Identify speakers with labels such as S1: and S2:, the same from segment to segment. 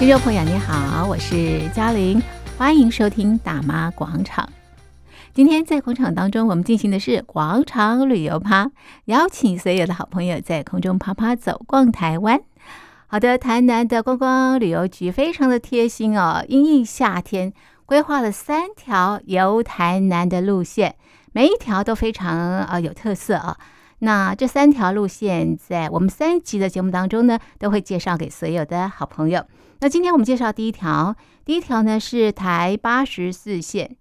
S1: 听众朋友，你好，我是嘉玲，欢迎收听大妈广场。今天在广场当中，我们进行的是广场旅游趴，邀请所有的好朋友在空中趴趴走，逛台湾。好的，台南的观光旅游局非常的贴心哦，因应夏天规划了三条游台南的路线，每一条都非常啊有特色啊。那这三条路线在我们三集的节目当中呢，都会介绍给所有的好朋友。那今天我们介绍第一条，第一条呢是台八十四线，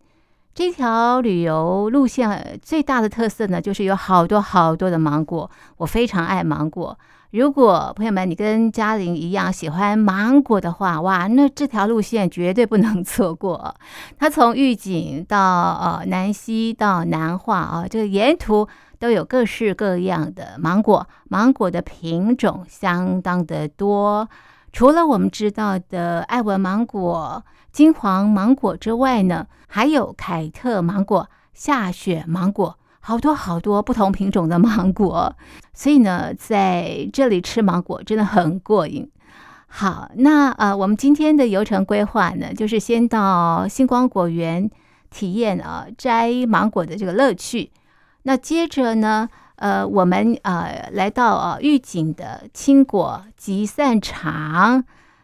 S1: 这条旅游路线最大的特色呢，就是有好多好多的芒果，我非常爱芒果。如果朋友们你跟嘉玲一样喜欢芒果的话，哇，那这条路线绝对不能错过。它从玉井到呃南溪到南化啊，这个沿途都有各式各样的芒果，芒果的品种相当的多。除了我们知道的爱文芒果、金黄芒果之外呢，还有凯特芒果、下雪芒果，好多好多不同品种的芒果。所以呢，在这里吃芒果真的很过瘾。好，那呃，我们今天的游程规划呢，就是先到星光果园体验啊摘芒果的这个乐趣。那接着呢，呃，我们呃来到呃玉井的青果集散场，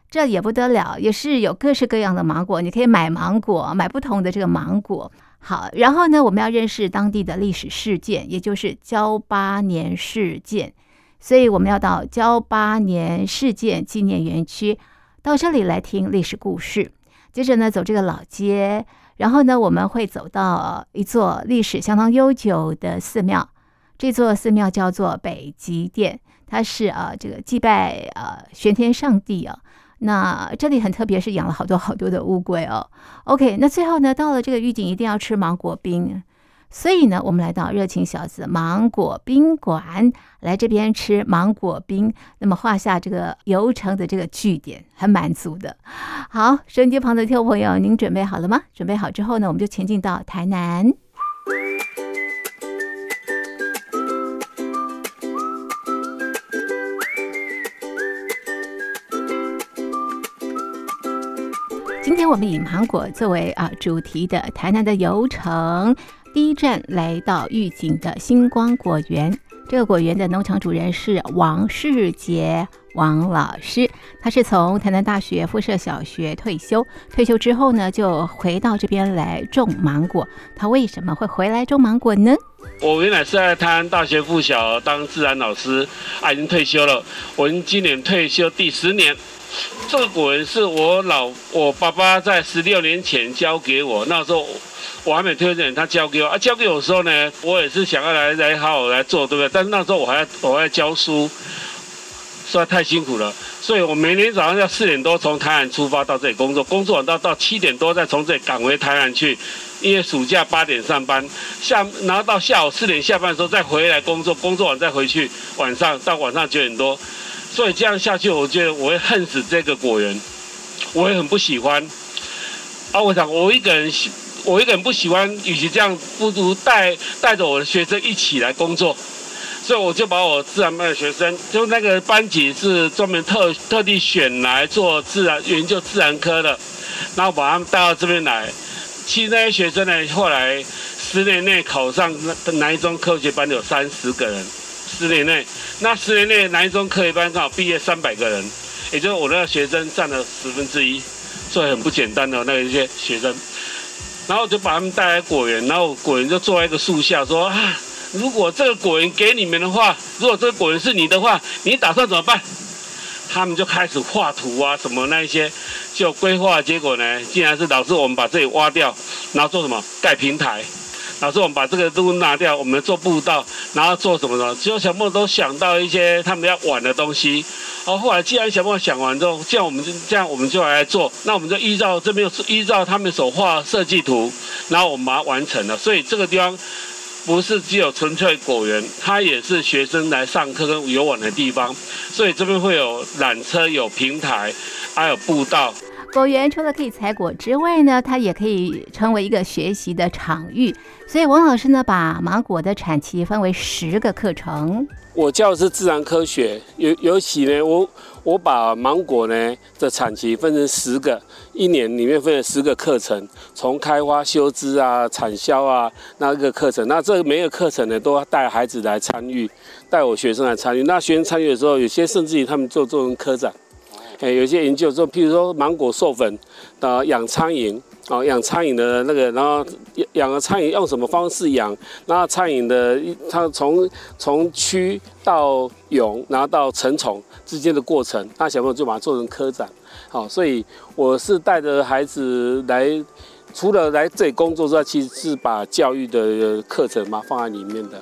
S1: 这也不得了，也是有各式各样的芒果，你可以买芒果，买不同的这个芒果。好，然后呢，我们要认识当地的历史事件，也就是交八年事件，所以我们要到交八年事件纪念园区，到这里来听历史故事。接着呢，走这个老街，然后呢，我们会走到一座历史相当悠久的寺庙。这座寺庙叫做北极殿，它是啊，这个祭拜啊玄天上帝啊。那这里很特别，是养了好多好多的乌龟哦。OK，那最后呢，到了这个玉井一定要吃芒果冰，所以呢，我们来到热情小子芒果冰馆，来这边吃芒果冰，那么画下这个游程的这个据点，很满足的。好，收音机旁的听众朋友，您准备好了吗？准备好之后呢，我们就前进到台南。今天我们以芒果作为啊主题的台南的游程，第一站来到玉井的星光果园。这个果园的农场主人是王世杰王老师，他是从台南大学附设小学退休，退休之后呢，就回到这边来种芒果。他为什么会回来种芒果呢？
S2: 我原来是在台南大学附小当自然老师，啊，已经退休了。我今年退休第十年。这个果园是我老我爸爸在十六年前交给我，那时候我还没退休，他交给我啊，交给我的时候呢，我也是想要来来好好来做，对不对？但是那时候我还要我还要教书，实在太辛苦了，所以我每天早上要四点多从台南出发到这里工作，工作完到到七点多再从这里赶回台南去，因为暑假八点上班，下然后到下午四点下班的时候再回来工作，工作完再回去，晚上到晚上九点多。所以这样下去，我觉得我会恨死这个果园，我也很不喜欢。啊，我想我一个人，我一个人不喜欢，与其这样，不如带带着我的学生一起来工作。所以我就把我自然班的学生，就那个班级是专门特特地选来做自然研究自然科的，然后把他们带到这边来。其实那些学生呢，后来十年内考上南一中科学班有三十个人。十年内，那十年内南一中科学班刚好毕业三百个人，也就是我那个学生占了十分之一，所以很不简单的那一些学生。然后就把他们带来果园，然后果园就坐在一个树下说啊，如果这个果园给你们的话，如果这个果园是你的话，你打算怎么办？他们就开始画图啊，什么那一些，就规划。结果呢，竟然是老师我们把这里挖掉，然后做什么盖平台。老师，我们把这个都拿掉，我们做步道，然后做什么呢？只有小朋友都想到一些他们要玩的东西。然后来，既然小朋友想完之后，这样我们就这样，我们就来做。那我们就依照这边依照他们所画设计图，然后我们把它完成了。所以这个地方不是只有纯粹果园，它也是学生来上课跟游玩的地方。所以这边会有缆车、有平台，还有步道。
S1: 果园除了可以采果之外呢，它也可以成为一个学习的场域。所以王老师呢，把芒果的产期分为十个课程。
S2: 我教的是自然科学，尤尤其呢，我我把芒果呢的产期分成十个，一年里面分成十个课程，从开花、修枝啊、产销啊，那个课程，那这每个课程呢都要带孩子来参与，带我学生来参与。那学生参与的时候，有些甚至于他们做做成科长，哎，有些研究说，譬如说芒果授粉的养苍蝇。哦，养苍蝇的那个，然后养了苍蝇用什么方式养？然后苍蝇的它从从蛆到蛹，然后到成虫之间的过程，那小朋友就把它做成科展。好，所以我是带着孩子来，除了来这里工作之外，其实是把教育的课程嘛放在里面的。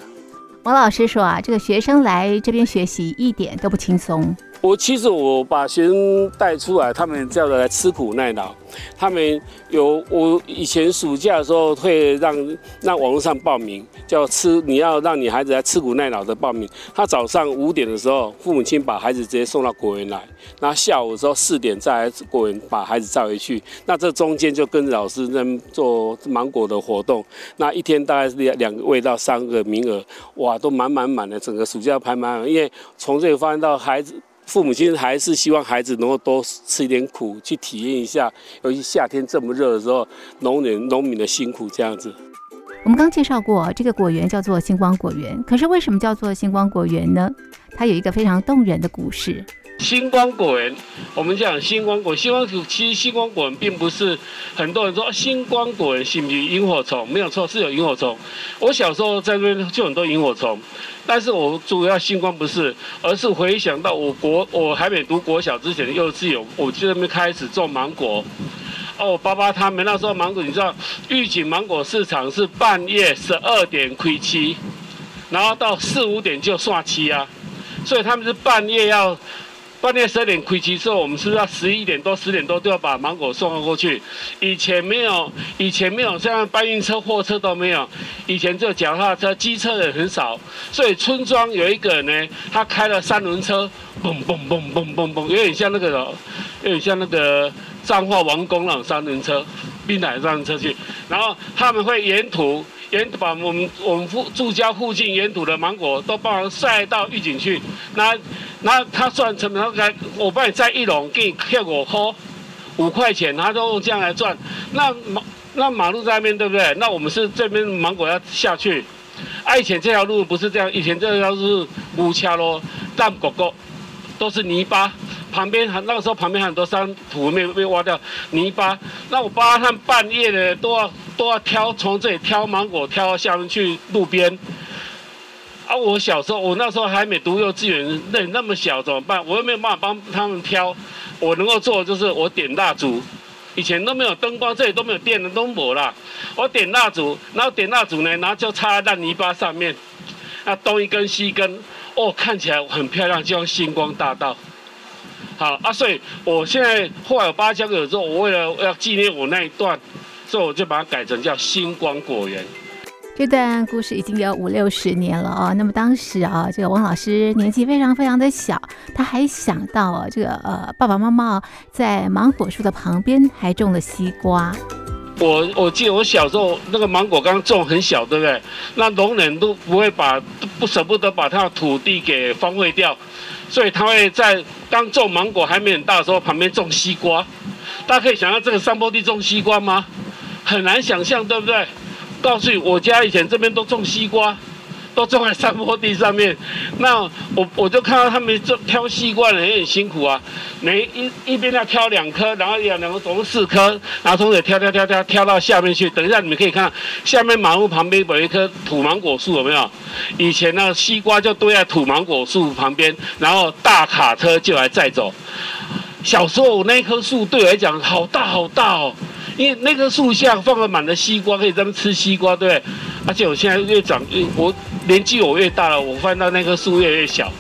S1: 王老师说啊，这个学生来这边学习一点都不轻松。
S2: 我其实我把学生带出来，他们叫做来吃苦耐劳。他们有我以前暑假的时候会让让网络上报名，叫吃你要让你孩子来吃苦耐劳的报名。他早上五点的时候，父母亲把孩子直接送到果园来，那下午的时候四点再来果园把孩子载回去。那这中间就跟着老师在做芒果的活动。那一天大概是两两位到三个名额，哇，都满满满的，整个暑假排满满。因为从这里发现到孩子。父母亲还是希望孩子能够多吃一点苦，去体验一下，尤其夏天这么热的时候，农人农民的辛苦这样子。
S1: 我们刚介绍过，这个果园叫做星光果园，可是为什么叫做星光果园呢？它有一个非常动人的故事。
S2: 星光果园，我们讲星光果，星光果其实星光果园并不是很多人说星光果园是不是萤火虫？没有错，是有萤火虫。我小时候在那边就很多萤火虫。但是我主要星光不是，而是回想到我国我还没读国小之前的幼稚园，我就在那边开始种芒果。哦，爸爸他们那时候芒果，你知道，预警芒果市场是半夜十二点开期，然后到四五点就刷漆啊，所以他们是半夜要。半夜十二点开机之后，我们是不是要十一点多、十点多都要把芒果送过去？以前没有，以前没有像搬运车、货车都没有，以前就脚踏车、机车的很少，所以村庄有一个人呢，他开了三轮车，嘣嘣嘣嘣嘣嘣，有点像那个，有点像那个彰化王功那三轮车，滨海三轮车去，然后他们会沿途。沿把我们我们附住家附近沿途的芒果都帮忙晒到玉井去，那那他算成本，他我帮你摘一笼，给你票我扣五块钱，他都用这样来赚。那马那马路在那边对不对？那我们是这边芒果要下去，啊，以前这条路不是这样，以前这条路是乌桥咯，淡果果都是泥巴。旁边很那个时候旁边很多山土没被挖掉，泥巴。那我爸他们半夜的都要都要挑，从这里挑芒果，挑到下面去路边。啊，我小时候我那时候还没读幼稚园，那那么小怎么办？我又没有办法帮他们挑。我能够做的就是我点蜡烛，以前都没有灯光，这里都没有电的都没啦。我点蜡烛，然后点蜡烛呢，然后就插在泥巴上面，那东一根西一根，哦，看起来很漂亮，就像星光大道。好啊，所以我现在后来我爸交给我之后，我为了要纪念我那一段，所以我就把它改成叫星光果园。
S1: 这段故事已经有五六十年了哦。那么当时啊，这个王老师年纪非常非常的小，他还想到啊，这个呃爸爸妈妈在芒果树的旁边还种了西瓜。
S2: 我我记得我小时候那个芒果刚种很小，对不对？那农人都不会把不舍不得把他的土地给荒废掉。所以他会在刚种芒果还没很大的时候，旁边种西瓜。大家可以想象这个山坡地种西瓜吗？很难想象，对不对？告诉，我家以前这边都种西瓜。都种在山坡地上面，那我我就看到他们这挑西瓜的也很辛苦啊，每一一边要挑两颗，然后两两个总共四颗，然后从这挑挑挑挑挑到下面去。等一下你们可以看，下面马路旁边有一棵土芒果树，有没有？以前那个西瓜就堆在土芒果树旁边，然后大卡车就来载走。小时候那棵树对我来讲好大好大哦。因为那棵树下放了满了西瓜，可以在那吃西瓜，对不对？而且我现在越长越，我年纪我越大了，我翻到那棵树越来越小。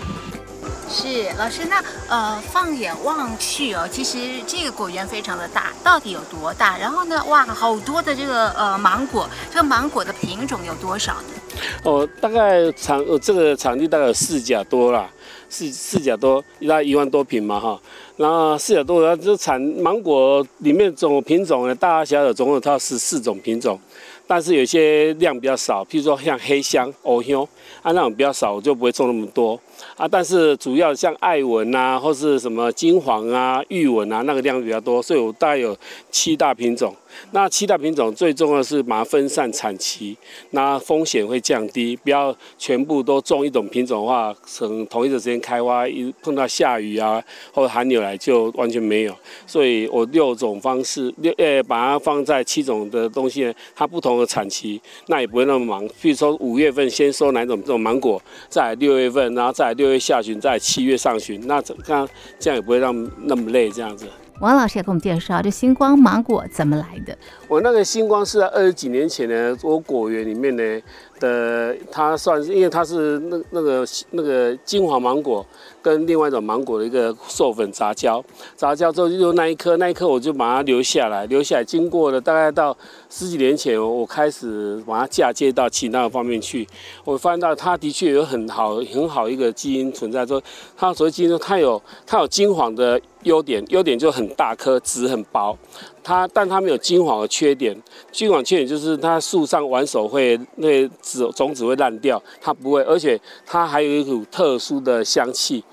S1: 是老师，那呃，放眼望去哦，其实这个果园非常的大，到底有多大？然后呢，哇，好多的这个呃芒果，这个芒果的品种有多少呢？
S2: 哦，大概场呃这个场地大概有四甲多啦，四四甲多，大概一万多坪嘛哈。然后四甲多，然后就产芒果里面总品种呢，大大小小总共它十四种品种。但是有些量比较少，譬如说像黑香、藕香，啊那种比较少，我就不会种那么多啊。但是主要像爱文啊，或是什么金黄啊、玉文啊，那个量比较多，所以我大概有七大品种。那七大品种最重要是把它分散产期，那风险会降低。不要全部都种一种品种的话，从同一个时间开花，一碰到下雨啊或者寒流来就完全没有。所以我六种方式六呃把它放在七种的东西呢，它不同的产期，那也不会那么忙。比如说五月份先收哪种这种芒果，在六月份，然后再在六月下旬，在七月上旬，那这样这样也不会让那么累这样子。
S1: 王老师也给我们介绍这星光芒果怎么来的。
S2: 我那个星光是在二十几年前呢，我果园里面呢的，它算是因为它是那那个那个金黄芒果跟另外一种芒果的一个授粉杂交，杂交之后就那一颗那一颗我就把它留下来，留下来经过了大概到十几年前，我开始把它嫁接到其他的方面去，我发现到它的确有很好很好一个基因存在，说它所谓基因说它有它有金黄的。优点优点就很大颗，籽很薄，它但它没有金黄的缺点。金黄缺点就是它树上玩手会那籽种子会烂掉，它不会，而且它还有一股特殊的香气，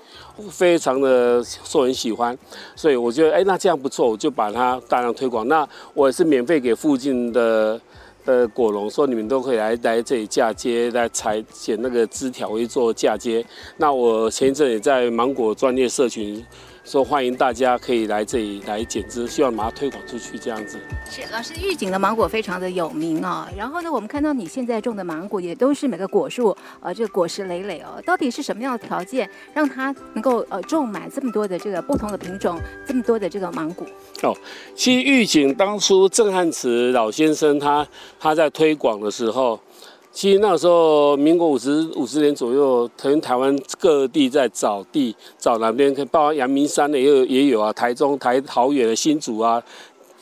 S2: 非常的受人喜欢。所以我觉得，哎，那这样不错，我就把它大量推广。那我也是免费给附近的的果农说，你们都可以来来这里嫁接，来采剪那个枝条去做嫁接。那我前一阵也在芒果专业社群。说欢迎大家可以来这里来剪枝，希望把它推广出去这样子。
S1: 是老师，玉井的芒果非常的有名哦。然后呢，我们看到你现在种的芒果也都是每个果树呃这个果实累累哦。到底是什么样的条件让它能够呃种满这么多的这个不同的品种，这么多的这个芒果？
S2: 哦，其实玉井当初郑汉慈老先生他他在推广的时候。其实那时候，民国五十五十年左右，可台湾各地在找地，找哪边可以，包括阳明山的也有也有啊，台中、台桃园的新竹啊，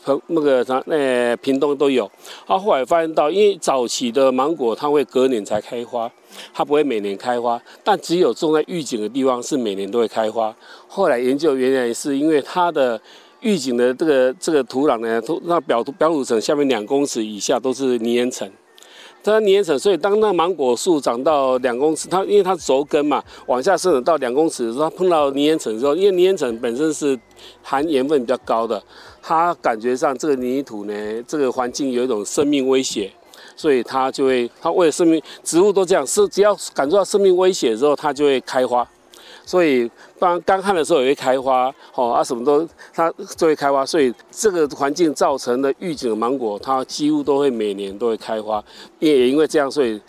S2: 和那个啥，那屏东都有。啊后来发现到，因为早期的芒果它会隔年才开花，它不会每年开花，但只有种在玉井的地方是每年都会开花。后来研究原来是因为它的玉井的这个这个土壤呢，土那表土表土层下面两公尺以下都是泥岩层。它粘层，所以当那芒果树长到两公尺，它因为它轴根嘛，往下生长到两公尺的时候，它碰到泥岩层的时候，因为泥岩层本身是含盐分比较高的，它感觉上这个泥土呢，这个环境有一种生命威胁，所以它就会，它为了生命，植物都这样，是只要感受到生命威胁之后，它就会开花。所以，当干旱的时候也会开花，哦啊，什么都它就会开花。所以这个环境造成的预警芒果，它几乎都会每年都会开花。也因为这样，所以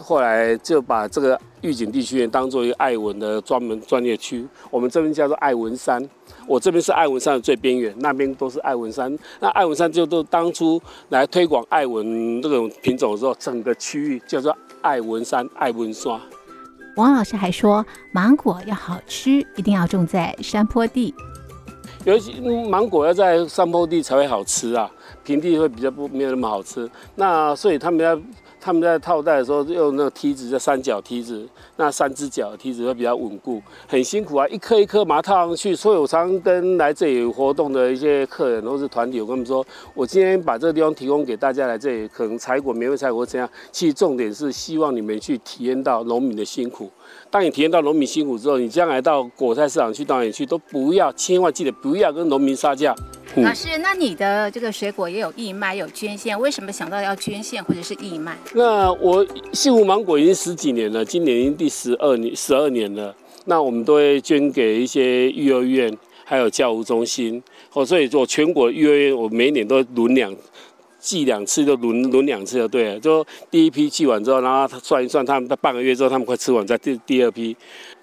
S2: 后来就把这个预警地区当做一个爱文的专门专业区。我们这边叫做爱文山，我这边是爱文山的最边缘，那边都是爱文山。那爱文山就都当初来推广爱文这种品种的时候，整个区域叫做爱文山、爱文山。
S1: 王老师还说，芒果要好吃，一定要种在山坡地。
S2: 尤其芒果要在山坡地才会好吃啊，平地会比较不没有那么好吃。那所以他们要。他们在套袋的时候用那个梯子，叫三角梯子，那三只脚的梯子会比较稳固，很辛苦啊，一颗一颗把它套上去。所以我常跟来这里活动的一些客人或是团体，我跟他们说，我今天把这个地方提供给大家来这里，可能采果免费采果怎样？其实重点是希望你们去体验到农民的辛苦。当你体验到农民辛苦之后，你将来到果菜市场去，到哪里去都不要，千万记得不要跟农民杀价。
S1: 老师，那你的这个水果也有义卖，有捐献，为什么想到要捐献或者是义卖？
S2: 那我幸福芒果已经十几年了，今年已经第十二年，十二年了。那我们都会捐给一些育儿院，还有教务中心。哦，所以做全国育儿院，我每一年都轮两寄两次，就轮轮两次就对了。就第一批寄完之后，然后他算一算，他们在半个月之后，他们快吃完，再第第二批。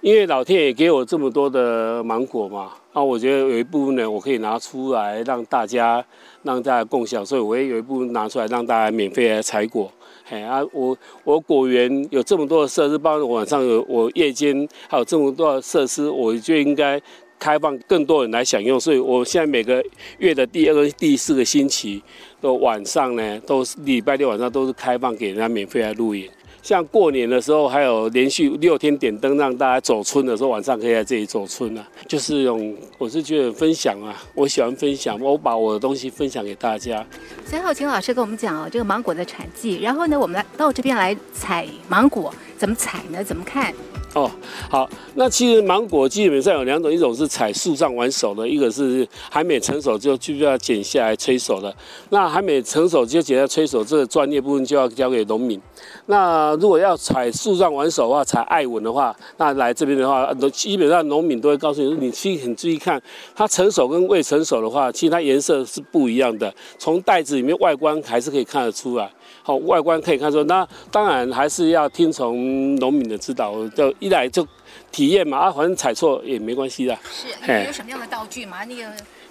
S2: 因为老天爷给我这么多的芒果嘛。那我觉得有一部分呢，我可以拿出来让大家让大家共享，所以我也有一部分拿出来让大家免费来采果。嘿啊，我我果园有这么多的设施，包括晚上有我夜间还有这么多的设施，我就应该开放更多人来享用。所以我现在每个月的第二个、第四个星期的晚上呢，都是礼拜六晚上都是开放给人家免费来露营。像过年的时候，还有连续六天点灯，让大家走春的时候，晚上可以在这里走春啊。就是用，我是觉得分享啊，我喜欢分享，我把我的东西分享给大家。
S1: 最后，请老师跟我们讲哦，这个芒果的产季，然后呢，我们来到这边来采芒果，怎么采呢？怎么看？
S2: 哦，好，那其实芒果基本上有两种，一种是采树上完熟的，一个是还没成熟就就要剪下来催熟的。那还没成熟就剪下催熟，这个专业部分就要交给农民。那如果要采树上玩手的话，采艾文的话，那来这边的话，基本上农民都会告诉你，你去很注意看，它成熟跟未成熟的话，其实它颜色是不一样的，从袋子里面外观还是可以看得出来。好，外观可以看出，那当然还是要听从农民的指导，就一来就体验嘛，啊，反正采错也没关系的。
S1: 是，你有什么样的道具吗？那个。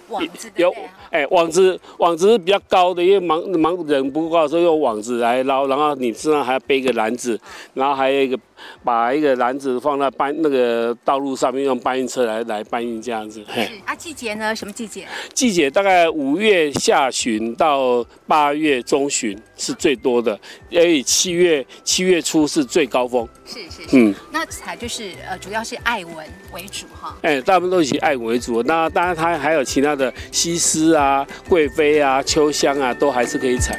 S1: 网子
S2: 有，哎、欸，网子网子是比较高的，因为忙忙人不够高，所以用网子来捞，然后你身上还要背一个篮子，然后还有一个把一个篮子放在搬那个道路上面，用搬运车来来搬运这样子。
S1: 是啊，季节呢？什么季节？
S2: 季节大概五月下旬到八月中旬是最多的，所以七月七月初是最高峰。
S1: 是是是，嗯，那才就是呃，主要是爱文为主哈。
S2: 哎、欸，大部分都以爱文为主，那当然它还有其他的西施啊、贵妃啊、秋香啊，都还是可以采。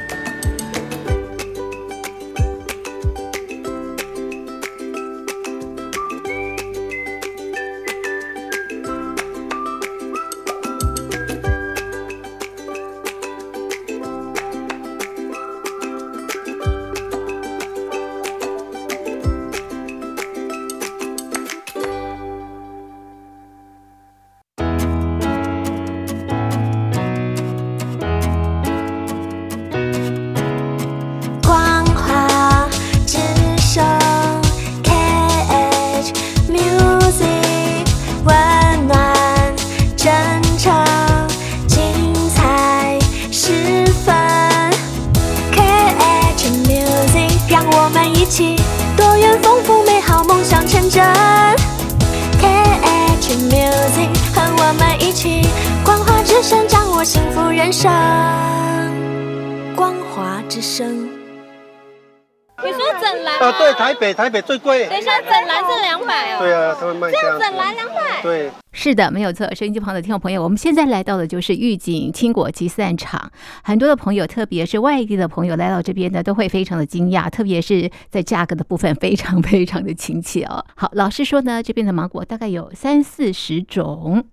S3: 台北台北最贵，
S4: 等一下整蓝是两百哦。
S3: 对啊，他们卖这样。
S4: 整蓝两百。
S3: 对，
S1: 是的，没有错。收音机旁的听众朋友，我们现在来到的就是玉井青果集散场。很多的朋友，特别是外地的朋友来到这边呢，都会非常的惊讶，特别是在价格的部分，非常非常的亲切哦。好，老实说呢，这边的芒果大概有三四十种。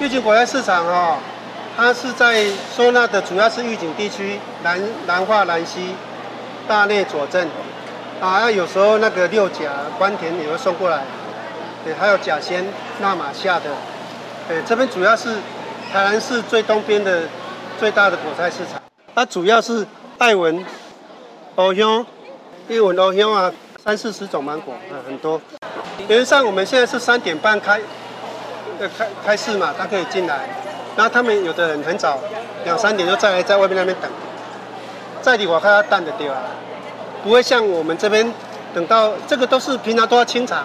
S3: 玉井果菜市场哦，它是在收纳的主要是预警地区，南南化、兰溪、大内、左镇。啊，有时候那个六甲、关田也会送过来，对，还有甲仙、那玛夏的，对，这边主要是台南市最东边的最大的果菜市场。它主要是爱文、欧香、爱文、欧香啊，三四十种芒果，嗯，很多。原则上我们现在是三点半开，呃，开开市嘛，他可以进来。然后他们有的人很早，两三点就在在外面那边等，在里我看他淡的丢啊。不会像我们这边，等到这个都是平常都要清场，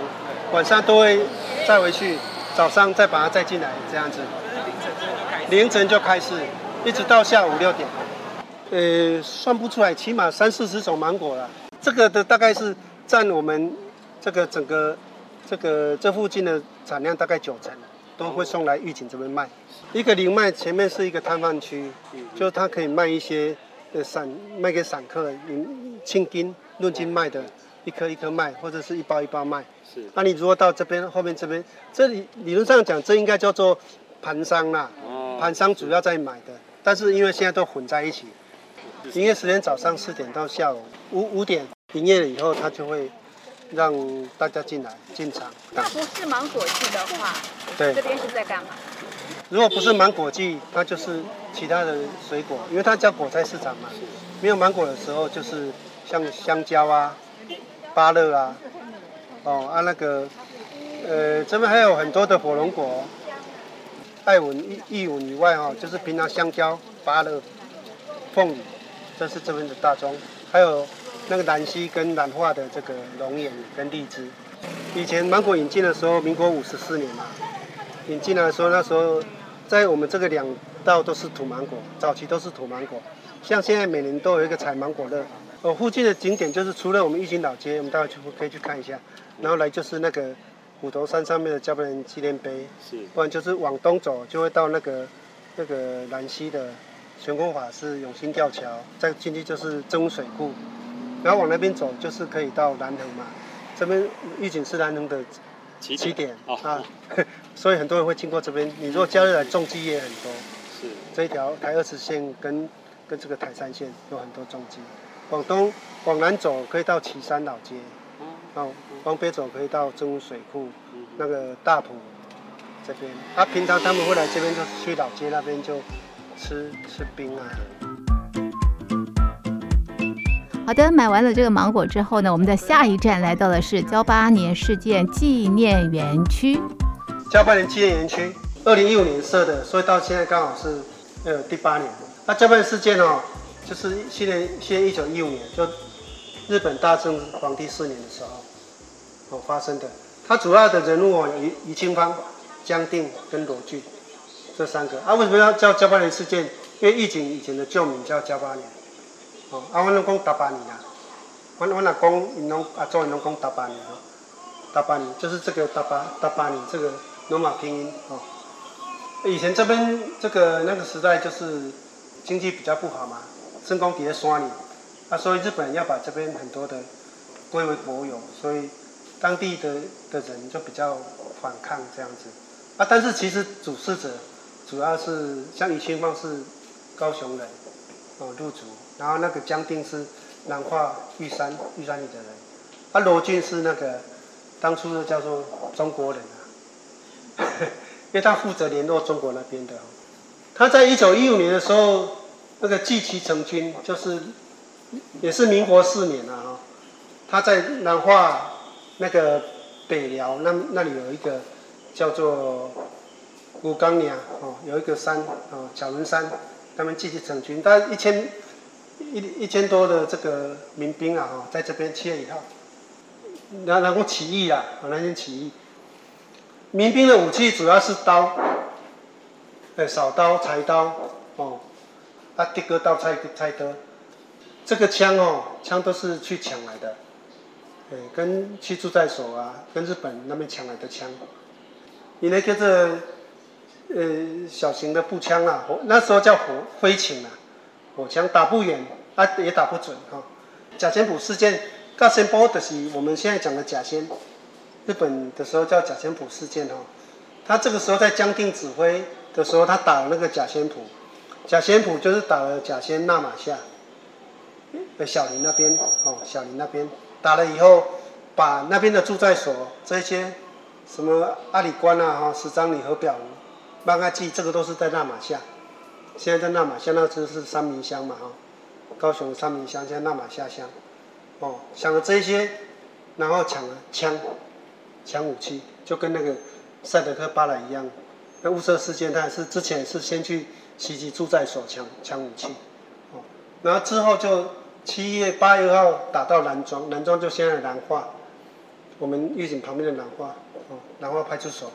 S3: 晚上都会再回去，早上再把它再进来这样子。凌晨就开市，一直到下午六点。呃，算不出来，起码三四十种芒果了。这个的大概是占我们这个整个这个这附近的产量大概九成，都会送来玉井这边卖。一个零卖前面是一个摊贩区，就是它可以卖一些。呃，散卖给散客，你称斤论斤卖的，一颗一颗卖，或者是一包一包卖。是。那你如果到这边后面这边，这里理论上讲，这应该叫做盘商啦。哦。盘商主要在买的，但是因为现在都混在一起，营业时间早上四点到下午五五点，营业了以后，他就会让大家进来进场。
S4: 那不是芒果季的话，
S3: 对，
S4: 这边是在干嘛？
S3: 如果不是芒果季，它就是其他的水果，因为它叫果菜市场嘛。没有芒果的时候，就是像香蕉啊、芭乐啊，哦啊那个，呃，这边还有很多的火龙果，爱文、艺文以外哈，就是平常香蕉、芭乐、凤梨，这是这边的大宗，还有那个兰溪跟兰化的这个龙眼跟荔枝。以前芒果引进的时候，民国五十四年嘛，引进来的时候那时候。在我们这个两道都是土芒果，早期都是土芒果。像现在每年都有一个采芒果乐，哦，附近的景点就是除了我们玉井老街，我们待会去可以去看一下，然后来就是那个虎头山上面的加班人纪念碑，
S2: 是，
S3: 不然就是往东走就会到那个那个兰溪的玄空法师永兴吊桥，再进去就是真水库，然后往那边走就是可以到南横嘛，这边玉井是南横的起点，点啊，所以很多人会经过这边。你如果假日来，重机也很多，是这一条台二十线跟跟这个台三线有很多重机。往东往南走可以到旗山老街，哦，往北走可以到中武水库，那个大埔这边。啊，平常他们会来这边，就去老街那边就吃吃冰啊。
S1: 好的，买完了这个芒果之后呢，我们的下一站来到的是交八年事件纪念园区。
S3: 交八年纪念园区，二零一五年设的，所以到现在刚好是呃第八年。那交八年事件哦。就是现在，现在一九一五年，就日本大正皇帝四年的时候，哦发生的。它主要的人物哦，于于清芳、江定跟罗俊这三个。啊，为什么要叫交八年事件？因为玉井以前的旧名叫交八年。哦，啊，我拢讲噍吧哖啦。我我若讲，因拢啊，做因拢讲噍吧哖哦。噍吧哖就是这个噍吧噍吧哖这个罗马拼音哦。以前这边这个那个时代就是经济比较不好嘛。圣功底下山里，啊，所以日本要把这边很多的归为国有，所以当地的的人就比较反抗这样子，啊，但是其实主事者主要是像余清芳是高雄人，哦，入主，然后那个江定是南化玉山玉山里的人，啊，罗俊是那个当初的叫做中国人啊，因为他负责联络中国那边的，他在一九一五年的时候。那个纪期成军就是，也是民国四年了啊，他在南化那个北寮那那里有一个叫做武冈岭哦，有一个山哦，角轮山，他们纪期成军，但一千一一千多的这个民兵啊，在这边七月一号，然然后起义啊，那天起义，民兵的武器主要是刀，呃，扫刀、柴刀哦。啊，的哥刀菜菜刀，这个枪哦，枪都是去抢来的，哎，跟去驻在所啊，跟日本那边抢来的枪。你那个这，呃，小型的步枪啊，火那时候叫火灰罄啊，火枪打不远，啊也打不准哈。甲仙埔事件，甲仙埔就是我们现在讲的甲仙，日本的时候叫甲仙埔事件哈。他这个时候在江定指挥的时候，他打了那个甲仙埔。甲仙埔就是打了甲仙那玛夏，小林那边哦，小林那边打了以后，把那边的驻在所这些什么阿里关啊哈，十张里和表万阿记，这个都是在那玛夏。现在在那玛夏那就是三明乡嘛哈，高雄三民乡现在那玛夏乡，哦，抢了这些，然后抢了枪，抢武器，就跟那个赛德克巴莱一样。那雾社事件，他也是之前是先去。袭击驻在所抢抢武器，哦，然后之后就七月八月号打到南庄，南庄就现在南化，我们玉井旁边的南化，哦，南化派出所，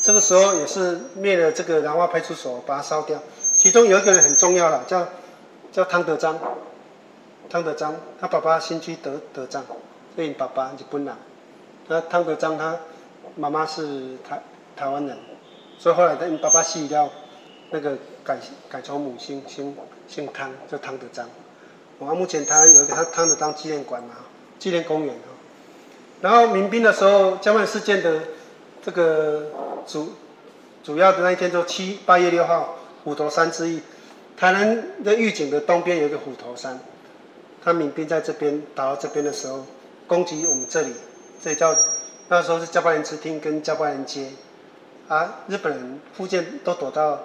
S3: 这个时候也是灭了这个南化派出所，把它烧掉。其中有一个人很重要了，叫叫汤德章，汤德章，他爸爸新居德德章，所以爸爸日本人，那汤德章他妈妈是台台湾人，所以后来他爸爸死掉，那个。改改成母姓，姓姓汤，叫汤德章。我们目前台湾有一个他汤德章纪念馆嘛，纪念公园。然后民兵的时候，噍吧哖事件的这个主主要的那一天，就七八月六号，虎头山之役。台南的玉井的东边有一个虎头山，他民兵在这边打到这边的时候，攻击我们这里，这里叫那时候是噍吧哖支厅跟噍吧哖街，啊，日本人福建都躲到。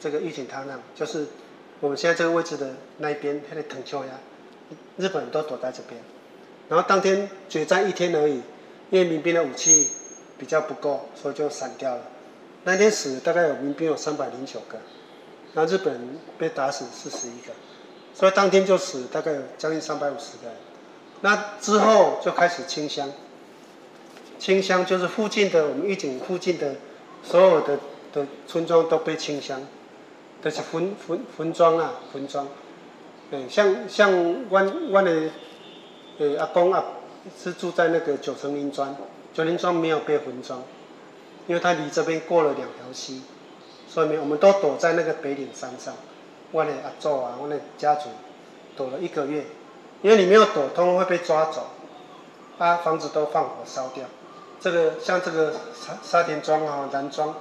S3: 这个玉井塔那，就是我们现在这个位置的那一边，他在藤丘呀，日本人都躲在这边。然后当天决战一天而已，因为民兵的武器比较不够，所以就散掉了。那天死大概有民兵有三百零九个，那日本人被打死四十一个，所以当天就死大概有将近三百五十个。那之后就开始清乡，清乡就是附近的我们玉井附近的所有的的村庄都被清乡。就是分分分庄啊，分庄，对，像像湾湾的，呃阿公啊，是住在那个九层林庄，九林庄没有被分庄，因为他离这边过了两条溪，所以我们都躲在那个北岭山上。我的阿祖啊，我的家族躲了一个月，因为你没有躲通会被抓走，把房子都放火烧掉。这个像这个沙沙田庄啊、南庄，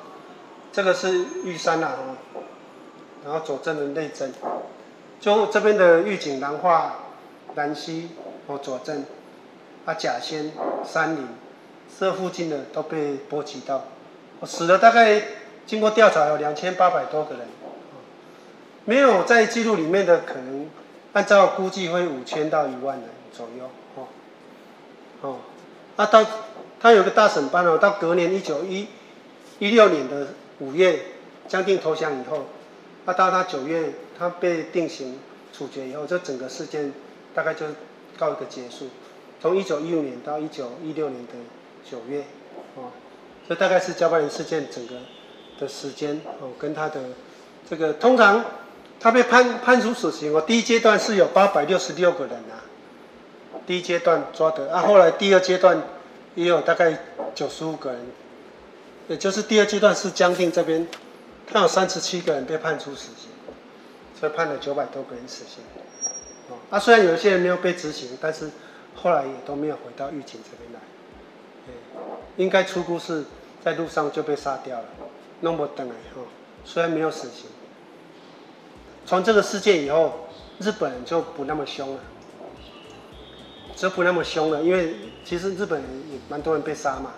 S3: 这个是玉山啊，然后左镇的内镇，就这边的玉井、南化、南溪和左镇，啊甲仙、山林，这附近的都被波及到，我死了大概经过调查有两千八百多个人，没有在记录里面的可能，按照估计会五千到一万人左右，哦，哦，啊到。他有个大审班哦，到隔年一九一一六年的五月，将定投降以后，啊，到他九月他被定刑处决以后，这整个事件大概就告一个结束。从一九一五年到一九一六年的九月，哦，这大概是噍吧哖事件整个的时间哦，跟他的这个通常他被判判处死刑哦，第一阶段是有八百六十六个人啊，第一阶段抓的啊，后来第二阶段。也有大概九十五个人，也就是第二阶段是江定这边，他有三十七个人被判处死刑，所以判了九百多个人死刑。哦，啊，虽然有一些人没有被执行，但是后来也都没有回到狱警这边来。应该出估是在路上就被杀掉了，弄不等来哈。虽然没有死刑，从这个事件以后，日本人就不那么凶了。就不那么凶了，因为其实日本人也蛮多人被杀嘛，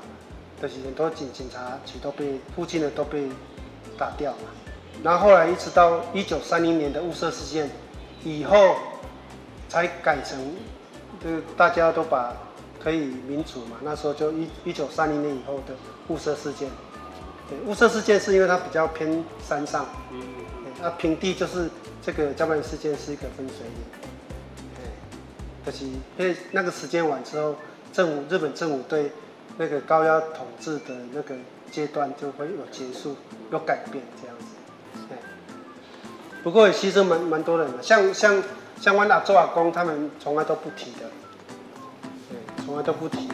S3: 这些很多警警察局都被附近的都被打掉嘛。然后后来一直到一九三零年的雾社事件以后，才改成，就大家都把可以民主嘛。那时候就一一九三零年以后的雾社事件，对，雾社事件是因为它比较偏山上，嗯，那平地就是这个噍吧哖事件是一个分水岭。可惜，因为那个时间晚之后，政府日本政府对那个高压统治的那个阶段就会有结束，有改变这样子。对，不过也牺牲蛮蛮多人的，像像像我阿祖阿公他们从来都不提的，对，从来都不提。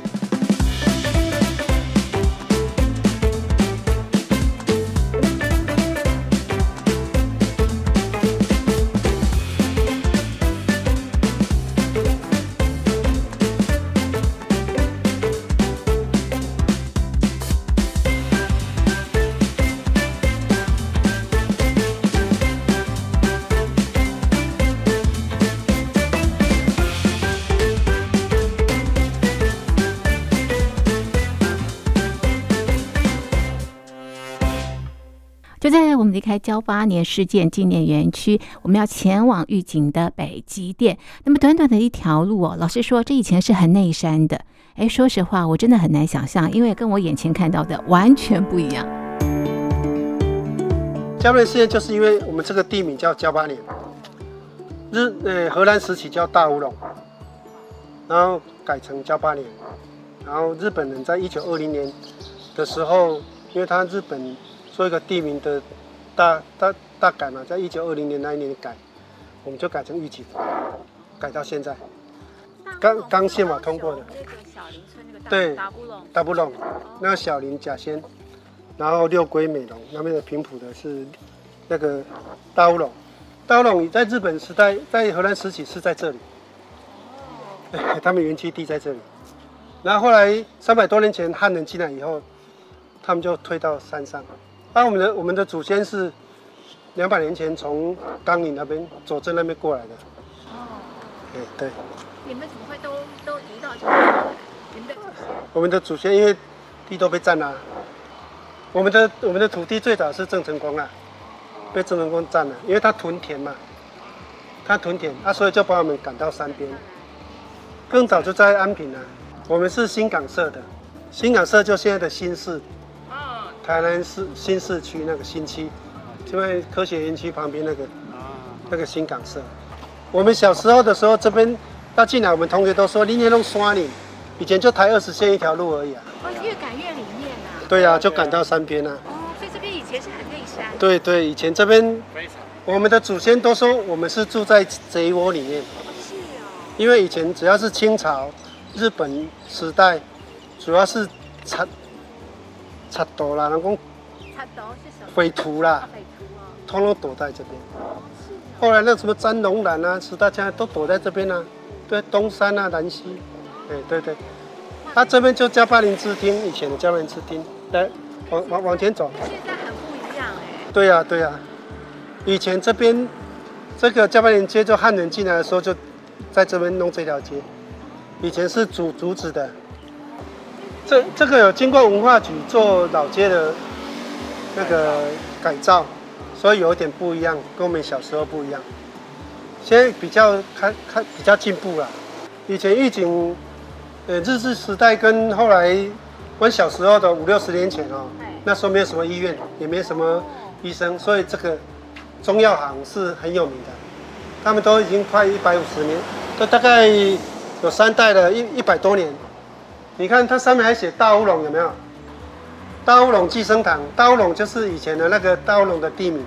S1: 我们离开交八年事件纪念园区，我们要前往玉井的北极殿。那么短短的一条路哦，老实说，这以前是很内山的。哎，说实话，我真的很难想象，因为跟我眼前看到的完全不一样。
S3: 噍吧哖事件就是因为我们这个地名叫噍吧哖，日呃荷兰时期叫大乌龙，然后改成噍吧哖，然后日本人在一九二零年的时候，因为他日本做一个地名的。大大大改嘛，在一九二零年那一年改，我们就改成玉井，改到现在。刚刚宪法通过的。对，大布隆，那个小林甲仙，然后六龟美浓那边的平埔的是那个大乌龙，大乌龙在日本时代，在荷兰时期是在这里。哦。他们园区地在这里，然后后来三百多年前汉人进来以后，他们就推到山上。啊，我们的我们的祖先是两百年前从冈岭那边左镇那边过来的。哦。对对。你们怎么会都都移到这边？你们的祖先？我们的祖先因为地都被占了。我们的我们的土地最早是郑成功啊，被郑成功占了，因为他屯田嘛，他屯田，啊，所以就把我们赶到山边。更早就在安平了，我们是新港社的，新港社就现在的新市。台南市新市区那个新区，就在科学园区旁边那个，那个新港社。我们小时候的时候，这边要进来，我们同学都说林年弄刷你，以前就台二十线一条路而已啊。
S4: 哦，越赶越里面啊。
S3: 对啊，就赶到山边啊。
S4: 哦，所以这边以前是很内山。
S3: 对对，以前这边我们的祖先都说我们是住在贼窝里面，因为以前只要是清朝、日本时代，主要是贼贼盗啦，人讲匪徒啦，通通躲在这边。后来那什么詹龙兰啊、是大家都躲在这边啊，对，东山啊、兰溪，对对对。他这边就加巴林支厅，以前的加巴林支厅，来往往往前走。
S4: 现在很不一样哎。
S3: 对呀对呀，以前这边这个加巴林街，就汉人进来的时候就在这边弄这条街，以前是竹竹子的。这这个有经过文化局做老街的那个改造，所以有点不一样，跟我们小时候不一样。现在比较开开比较进步了，以前预警。呃，日治时代跟后来我小时候的五六十年前哦，那时候没有什么医院，也没什么医生，所以这个中药行是很有名的。他们都已经快一百五十年，都大概有三代了，一一百多年。你看它上面还写大乌龙有没有？大乌龙济生堂，大乌龙就是以前的那个大乌龙的地名。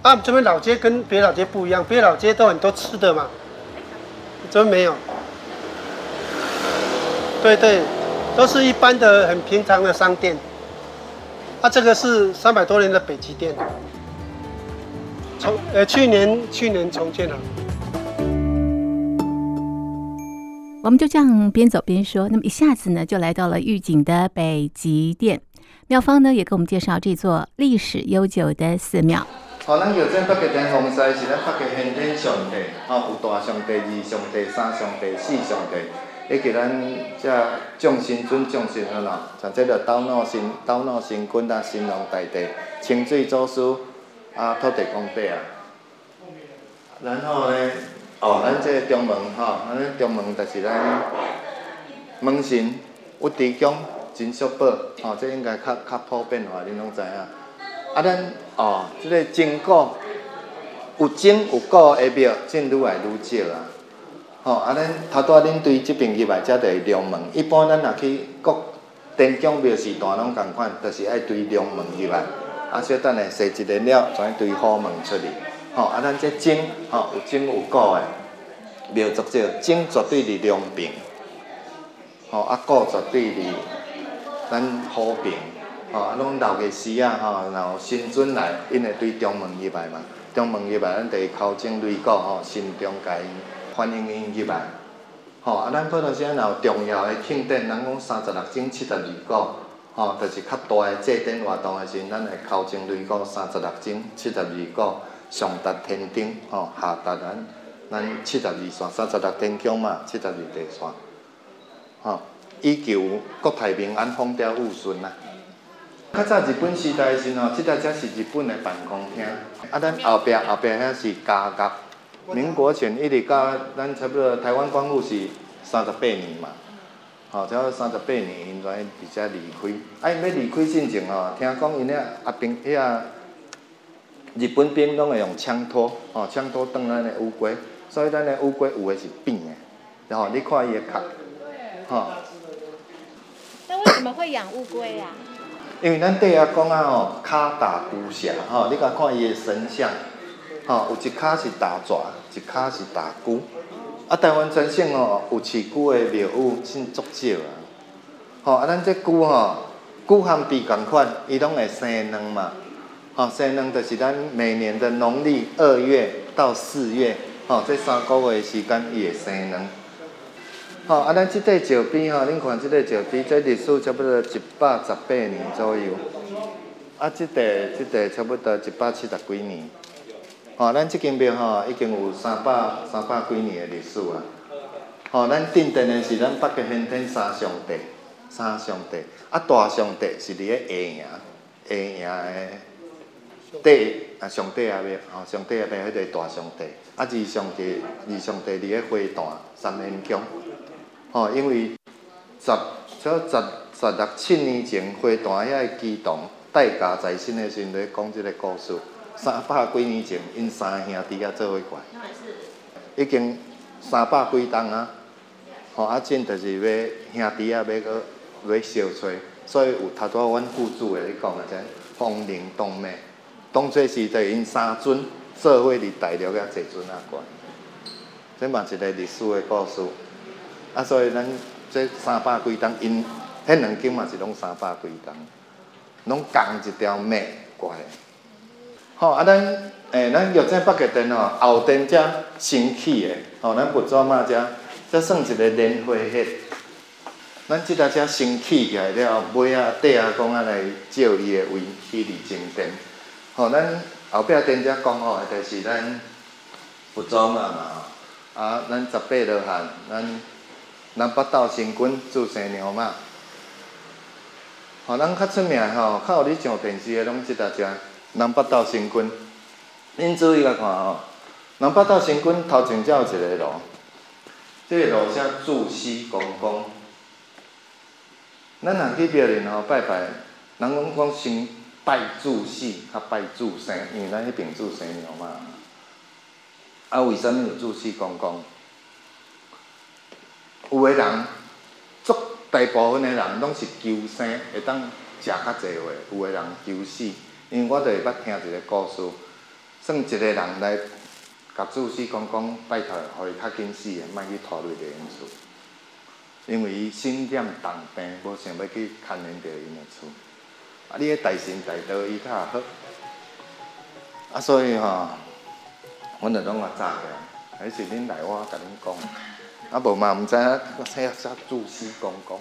S3: 啊，这边老街跟别老街不一样，别老街都很多吃的嘛，这边没有。对对，都是一般的很平常的商店。啊，这个是三百多年的北极店，重呃去年去年重建了。
S1: 我们就这样边走边说，那么一下子呢就来到了玉景的北极殿。庙方呢也给我们介绍这座历史悠久的寺庙。
S5: 好，咱叫这北极殿奉祀是咱北极先天上帝，啊，有大上帝、二上帝、三上帝、四上帝。迄个咱这众神尊、众神啊喏，像这个斗脑神、斗脑神君啊、神龙大帝、清水祖师啊、土地公伯啊。然后呢，哦，咱这个中门吼，咱中门就是咱门神有地宫、金色宝，吼，这应该较较普遍话，恁拢知影。啊，咱哦，这个真古有真有古的庙，真愈来愈少啊。吼，啊，恁头拄仔恁对即边入来，才着龙门。一般咱若去各殿宫庙寺坛拢共款，着是爱对龙门入来。啊，小等下设一个了，跩对后门出去。吼，啊，咱这钟，吼有钟有鼓诶，庙祝少，钟绝对伫龙边。吼，啊，鼓绝对伫咱虎边。吼，啊，拢老个时啊，吼，然后新尊来，因会对中门入来嘛。中门入来，咱得敲钟擂鼓，吼，心中解。欢迎因入来，吼！啊，咱普通时若有重要的庆典，人讲三十六钟七十二鼓，吼，着是较大个祭典活动的时，咱会敲钟擂鼓三十六种七十二鼓，上达天顶，吼，下达咱咱七十二线，三十六天宫嘛，七十二地线，吼，以求国泰民安，风调雨顺呐。较早日本时代时吼，即个才是日本的办公厅，啊，咱后壁后壁遐是家乐。民国前一直到咱差不多台湾光复是三十八年嘛，吼，差不多三十八年因跩伫遮离开。啊，因要离开进前吼，听讲因遐阿兵遐日本兵拢会用枪托，吼，枪托当咱的乌龟，所以咱的乌龟有的是扁的，然后你看伊的壳，吼。
S4: 那为什么会养乌龟啊？
S5: 因为咱底下讲啊吼，骹踏龟蛇，吼，你甲看伊的神像。吼，有一骹是大蛇，一骹是大龟。啊，台湾全省哦，有饲龟的庙宇真足少啊。吼，啊，咱这龟吼，龟和猪共款，伊拢会生卵嘛。吼，生卵就是咱每年的农历二月到四月，吼，这三个月时间伊会生卵。吼，啊，咱即块石碑吼，恁看即块石碑，这历史差不多一百十八年左右。啊，即块即块差不多一百七十几年。吼，咱即间庙吼已经有三百三百几年的历史啊！吼，咱顶殿的是咱北极先天三上帝，三上帝啊，大上帝是伫个下营，下营的帝啊，上帝阿庙吼，上帝阿庙迄个大上帝啊，二上帝二上帝伫个花坛三元宫。吼，因为十少十十六七年前花坛遐个乩童代驾在身的时阵咧讲即个故事。三百几年前，因三兄弟啊做伙过，已经三百几冬啊，吼啊，真着是要兄弟啊，要搁要相随，所以有头拄阮副主的咧讲啊，即风铃动脉，当初是着因三尊做伙伫大陆遐坐船仔过，这嘛一个历史的故事。啊，所以咱这三百几吨，因迄两间嘛是拢三百几吨，拢共一条脉过来。好，啊，咱诶、咱药剂北极灯吼，后灯才升起的，吼，咱佛祖嘛才，才算一个莲花黑。咱即搭才升起起来了，尾啊、底啊，讲啊来照伊的位，去伫正殿。吼，咱后壁灯才讲吼，就是咱佛祖嘛嘛，啊，咱十八罗汉，咱南北斗星君注生娘嘛。吼，咱较出名吼，较有咧上电视诶，拢即搭只南北斗星君。恁注意来看吼，南北斗星君头前才有一个路，这个炉写注西公公。咱若去庙里吼拜拜，人拢讲先拜注西，较拜注生，因为咱迄边注生娘嘛。啊，为什么有注西公公？有个人，足大部分的人拢是求生，会当食较济话。有个人求死，因为我着会捌听一个故事，算一个人来甲注西公公拜托，互伊较紧死的，莫去拖累着因厝。因为伊心念重病，无想要去牵连着因的厝。啊，你个大神大道伊较好。啊，所以吼，阮着拢话早起来，还是恁来我甲恁讲。啊，无嘛毋知影，我写写注西公公。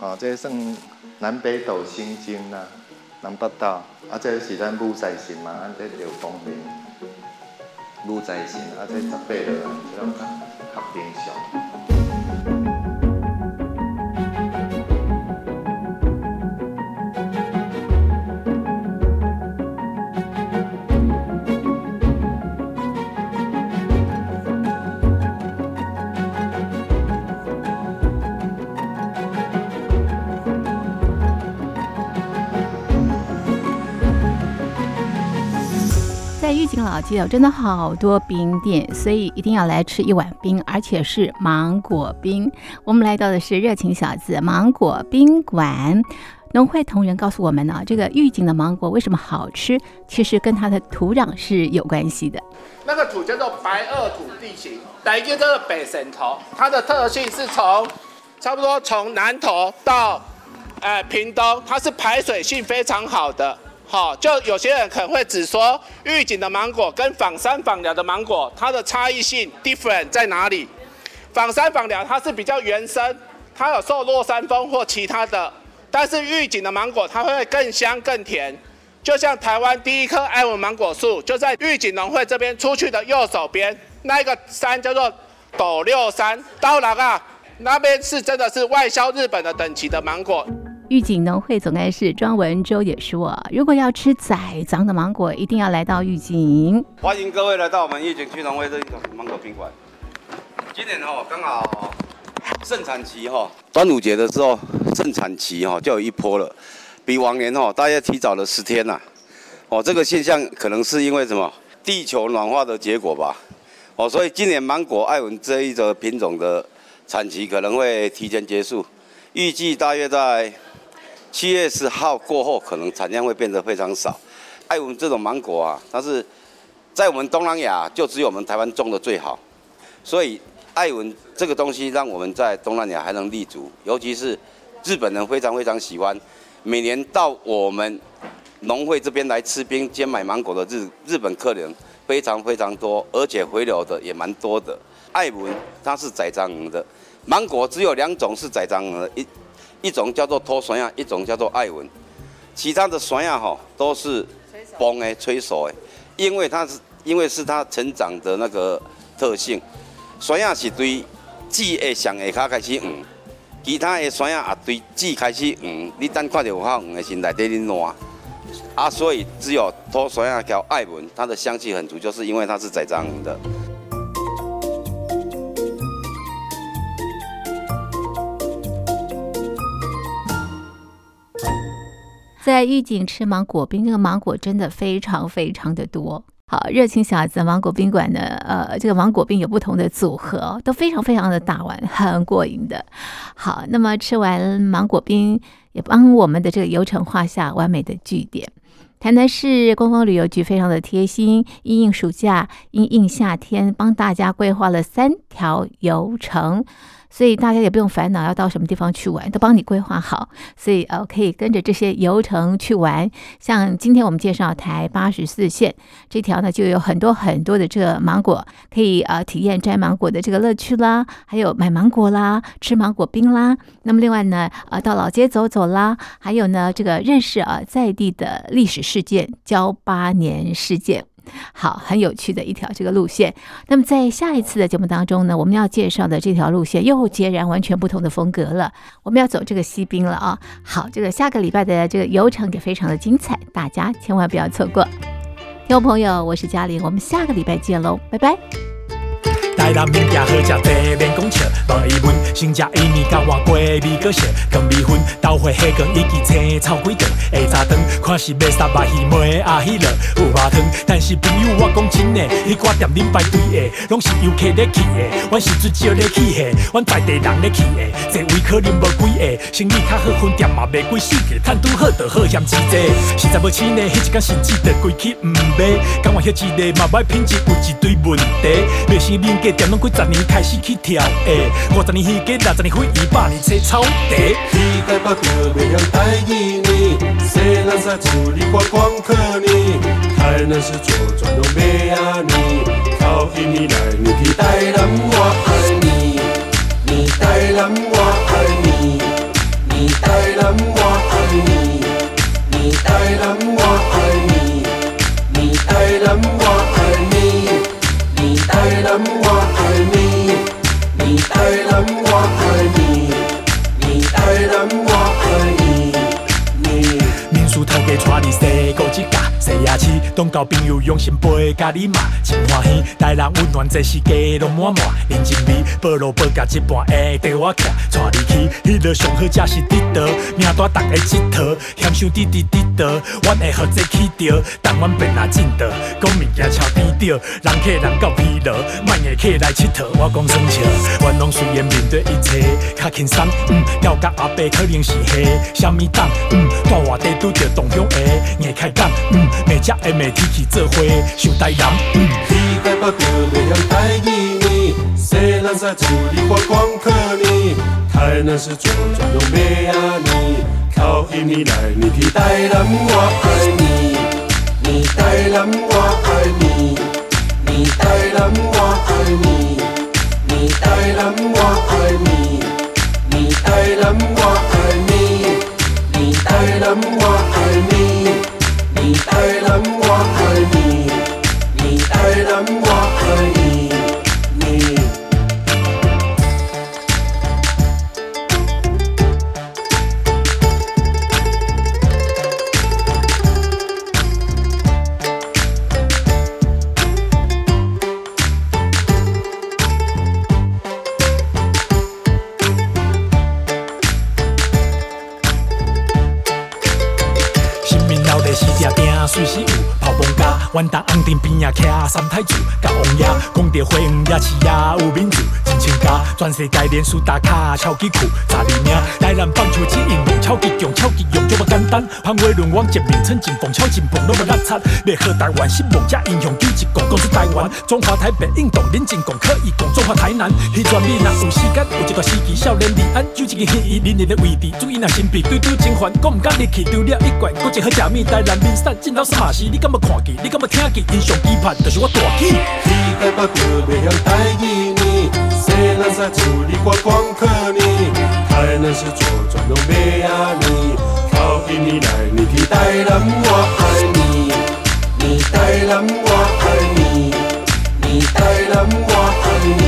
S5: 哦，这算南北斗星君啦，南北斗。啊，这是咱武财神嘛，啊，这刘公明。武财神，啊，这十八罗汉，这种较平常。
S1: 老街哦，真的好多冰店，所以一定要来吃一碗冰，而且是芒果冰。我们来到的是热情小子芒果冰馆，农会同仁告诉我们呢，这个玉井的芒果为什么好吃，其实跟它的土壤是有关系的。
S6: 那个土叫做白垩土地形，来一个这个北山头，它的特性是从差不多从南投到呃屏东，它是排水性非常好的。好，就有些人可能会只说玉井的芒果跟仿山仿寮的芒果，它的差异性 different 在哪里？仿山仿寮它是比较原生，它有受落山风或其他的，但是玉井的芒果它会更香更甜。就像台湾第一棵爱文芒果树，就在玉井农会这边出去的右手边，那一个山叫做斗六山，到哪个？那边是真的是外销日本的等级的芒果。
S1: 玉井农会总干事庄文周也说：“如果要吃宰脏的芒果，一定要来到玉井。
S7: 欢迎各位来到我们玉井区农会这一种芒果宾馆。今年哦刚好盛产期哈，端午节的时候盛产期哈就有一波了，比往年哈大约提早了十天呐。哦，这个现象可能是因为什么？地球暖化的结果吧。哦，所以今年芒果艾文这一种品种的产期可能会提前结束，预计大约在。七月十号过后，可能产量会变得非常少。爱文这种芒果啊，它是在我们东南亚就只有我们台湾种的最好，所以爱文这个东西让我们在东南亚还能立足，尤其是日本人非常非常喜欢。每年到我们农会这边来吃冰兼买芒果的日日本客人非常非常多，而且回流的也蛮多的。爱文它是仔章鱼的芒果，只有两种是仔章鱼的一。一种叫做脱酸亚，一种叫做艾文，其他的酸亚哈都是崩诶、吹手诶，因为它是因为是它成长的那个特性，酸亚是对枝诶上下卡开始黄，其他的酸亚也对枝开始黄，你等看到有较黄的是内底哩烂，啊，所以只有脱酸亚叫艾文，它的香气很足，就是因为它是栽赃的。
S1: 在玉井吃芒果冰，这个芒果真的非常非常的多。好，热情小子芒果宾馆呢，呃，这个芒果冰有不同的组合，都非常非常的大碗，很过瘾的。好，那么吃完芒果冰，也帮我们的这个游程画下完美的句点。
S8: 台南市观光旅游局非常的贴心，因应暑假，因应夏天，帮大家规划了三条游程。所以大家也不用烦恼要到什么地方去玩，都帮你规划好，所以呃可以跟着这些游程去玩。像今天我们介绍台八十四线这条呢，就有很多很多的这个芒果，可以呃体验摘芒果的这个乐趣啦，还有买芒果啦，吃芒果冰啦。那么另外呢，呃到老街走走啦，还有呢这个认识啊在地的历史事件，交八年事件。好，很有趣的一条这个路线。那么在下一次的节目当中呢，我们要介绍的这条路线又截然完全不同的风格了。我们要走这个西滨了啊！好，这个下个礼拜的这个游程也非常的精彩，大家千万不要错过。听众朋友，我是嘉玲，我们下个礼拜见喽，拜拜。台南物件好食，地免讲笑。无疑问，先食伊面甲碗粿味阁鲜，更米粉豆花蟹羹以及青草粿条。下早顿看是卖三巴鱼糜阿喜乐有肉汤，但是朋友我讲真诶，迄挂店恁排队诶，拢是游客咧去诶，阮是最少咧去诶，阮在地人咧去诶，这位可能无几个，生意较好，分店嘛卖几四个，趁拄好就好嫌钱济。实在无钱诶，迄一工甚至着规去毋买，讲话迄一个嘛歹品质有一堆问题，卖生恁。店拢几十年开始去跳诶，五十年起价，六十年飞一百年切草地。去台北就袂晓台语呢，西南山处理观光客呢，台南市左转都袂啊呢，靠印尼来你去台南我爱你，你台南我爱你，你台南我爱你，你台南我爱露头给穿你当交朋友用心陪甲你嘛，真欢喜。台人温暖这世界拢满满，人情味，报路报甲一半会跟我徛，带你去，迄个上好食是伫倒，名大逐个佚佗，享受滴滴滴答，阮会和这起着，但阮变哪进的，讲物件超低调，人客人够疲劳，慢个客来佚佗，我讲算笑，阮拢虽然面对一切较轻松，嗯，调甲阿伯可能是虾，啥物档，嗯，带我地拄着同乡的，硬开讲，嗯，每只会每天去做伙，想台南，嗯，台北袂晓台语呢，西南山处理观光客呢，台南市左转都袂啊呢，靠印尼来你去台南我爱你，你台南我爱你，你台南我爱你，你台南我爱你，你台南我爱你，你台南我爱你，你台南我爱你，你台南我爱，你。随时有泡崩家。阮搭红灯边仔徛，三太子甲王爷，讲着花园夜饲也有面子。真亲家，全世界连输打卡超级酷，十二名，台南棒球只应用超级强，超级勇就么简单，潘威伦王杰明称金凤超金凤，那么邋遢，要和台湾新梦加英雄救一共，讲出台湾，中华台北运动连进攻可以共，中华台南，迄阵你若有时间，有一段时期少年李安，就一个现役人员的位置，注意若身边堆堆情环，讲唔敢入去，丢了一罐，搁一盒食面，台南名产进老是马西，你敢要看见？你敢要？听见英雄期盼，就是我大起。去台北就袂晓台语呢，西南山处理观光客呢，台南市左转都袂啊呢，靠印尼来你去台南我爱你，你台南我爱你，你台南我爱你，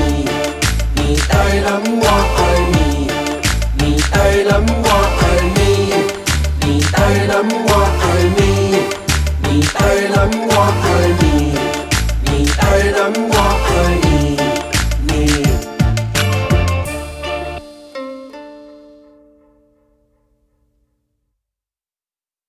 S8: 你台南我爱你，你台南我爱你，你台南我爱你。你台南，我爱你。